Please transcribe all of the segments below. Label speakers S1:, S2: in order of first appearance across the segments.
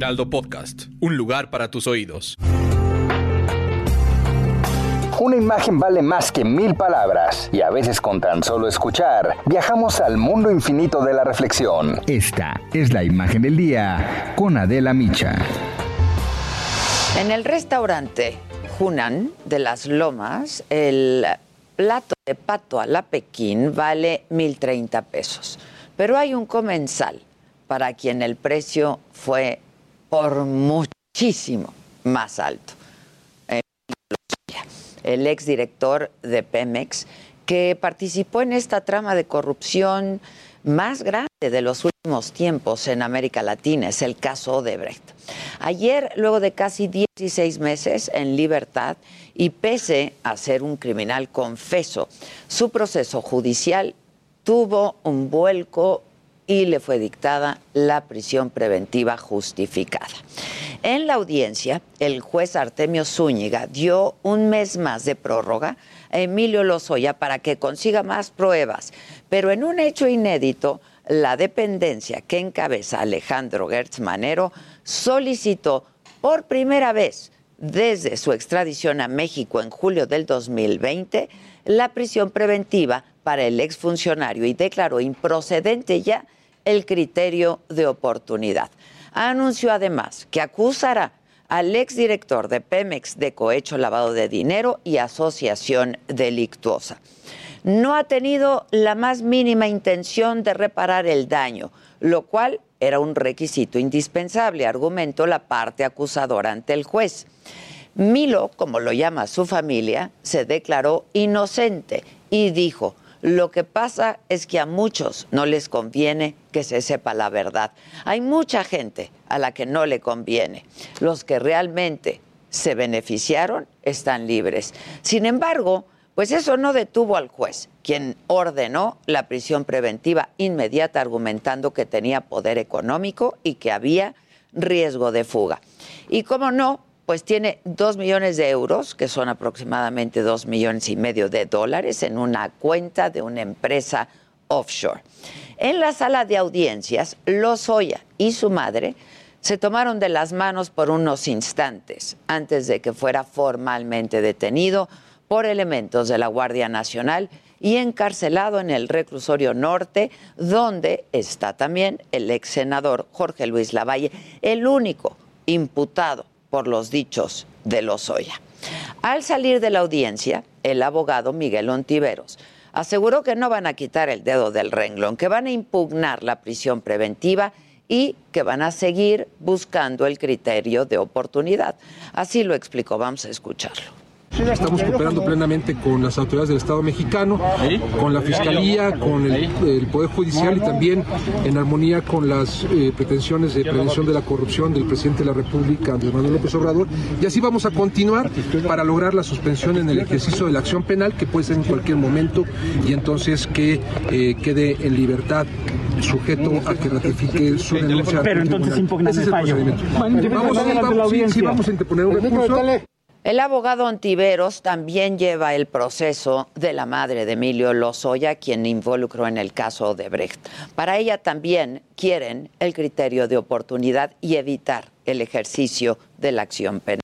S1: Heraldo Podcast, un lugar para tus oídos.
S2: Una imagen vale más que mil palabras y a veces con tan solo escuchar viajamos al mundo infinito de la reflexión.
S3: Esta es la imagen del día con Adela Micha.
S4: En el restaurante Hunan de las Lomas, el plato de pato a la Pekín vale 1.030 pesos, pero hay un comensal para quien el precio fue por muchísimo más alto el exdirector de Pemex, que participó en esta trama de corrupción más grande de los últimos tiempos en América Latina, es el caso de Brecht. Ayer, luego de casi 16 meses en libertad y pese a ser un criminal confeso, su proceso judicial tuvo un vuelco y le fue dictada la prisión preventiva justificada. En la audiencia, el juez Artemio Zúñiga dio un mes más de prórroga a Emilio Lozoya para que consiga más pruebas, pero en un hecho inédito, la dependencia que encabeza Alejandro Gertz Manero solicitó por primera vez desde su extradición a México en julio del 2020 la prisión preventiva para el exfuncionario y declaró improcedente ya el criterio de oportunidad. Anunció además que acusará al exdirector de Pemex de cohecho lavado de dinero y asociación delictuosa. No ha tenido la más mínima intención de reparar el daño, lo cual era un requisito indispensable, argumentó la parte acusadora ante el juez. Milo, como lo llama su familia, se declaró inocente y dijo, lo que pasa es que a muchos no les conviene que se sepa la verdad. Hay mucha gente a la que no le conviene. Los que realmente se beneficiaron están libres. Sin embargo, pues eso no detuvo al juez, quien ordenó la prisión preventiva inmediata argumentando que tenía poder económico y que había riesgo de fuga. Y como no, pues tiene dos millones de euros, que son aproximadamente dos millones y medio de dólares, en una cuenta de una empresa offshore. En la sala de audiencias, Lozoya y su madre se tomaron de las manos por unos instantes antes de que fuera formalmente detenido por elementos de la Guardia Nacional y encarcelado en el reclusorio norte, donde está también el ex senador Jorge Luis Lavalle, el único imputado por los dichos de Lozoya. Al salir de la audiencia, el abogado Miguel Ontiveros aseguró que no van a quitar el dedo del renglón, que van a impugnar la prisión preventiva y que van a seguir buscando el criterio de oportunidad. Así lo explicó, vamos a escucharlo.
S5: Estamos cooperando plenamente con las autoridades del Estado mexicano, con la Fiscalía, con el, Poder Judicial y también en armonía con las eh, pretensiones de prevención de la corrupción del presidente de la República, Andrés Manuel López Obrador. Y así vamos a continuar para lograr la suspensión en el ejercicio de la acción penal, que puede ser en cualquier momento, y entonces que eh, quede en libertad sujeto a que ratifique su denuncia.
S6: Pero entonces impugnan el fallo.
S5: Vamos, vamos a interponer un recurso.
S4: El abogado Antiveros también lleva el proceso de la madre de Emilio Lozoya, quien involucró en el caso de Brecht. Para ella también quieren el criterio de oportunidad y evitar el ejercicio de la acción penal.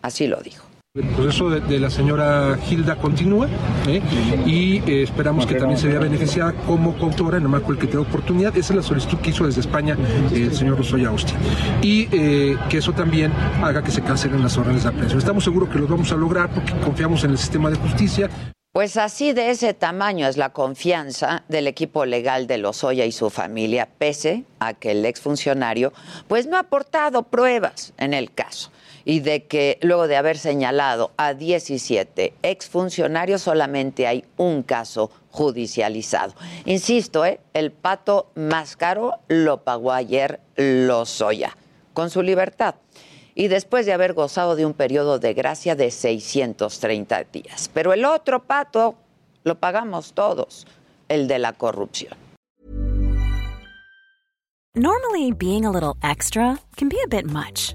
S4: Así lo dijo.
S5: El proceso de, la señora Hilda continúa ¿eh? y eh, esperamos que también se vea beneficiada como coautora en el marco del que tenga oportunidad. Esa es la solicitud que hizo desde España el señor Rosoya Austin. Y eh, que eso también haga que se cancelen las órdenes de aprehensión. Estamos seguros que lo vamos a lograr porque confiamos en el sistema de justicia.
S4: Pues así de ese tamaño es la confianza del equipo legal de Lozoya y su familia, pese a que el exfuncionario pues no ha aportado pruebas en el caso y de que luego de haber señalado a 17 exfuncionarios solamente hay un caso judicializado. Insisto, ¿eh? el pato más caro lo pagó ayer Lozoya, con su libertad. Y después de haber gozado de un periodo de gracia de 630 días. Pero el otro pato lo pagamos todos, el de la corrupción.
S6: Normally, being a little extra can be a bit much.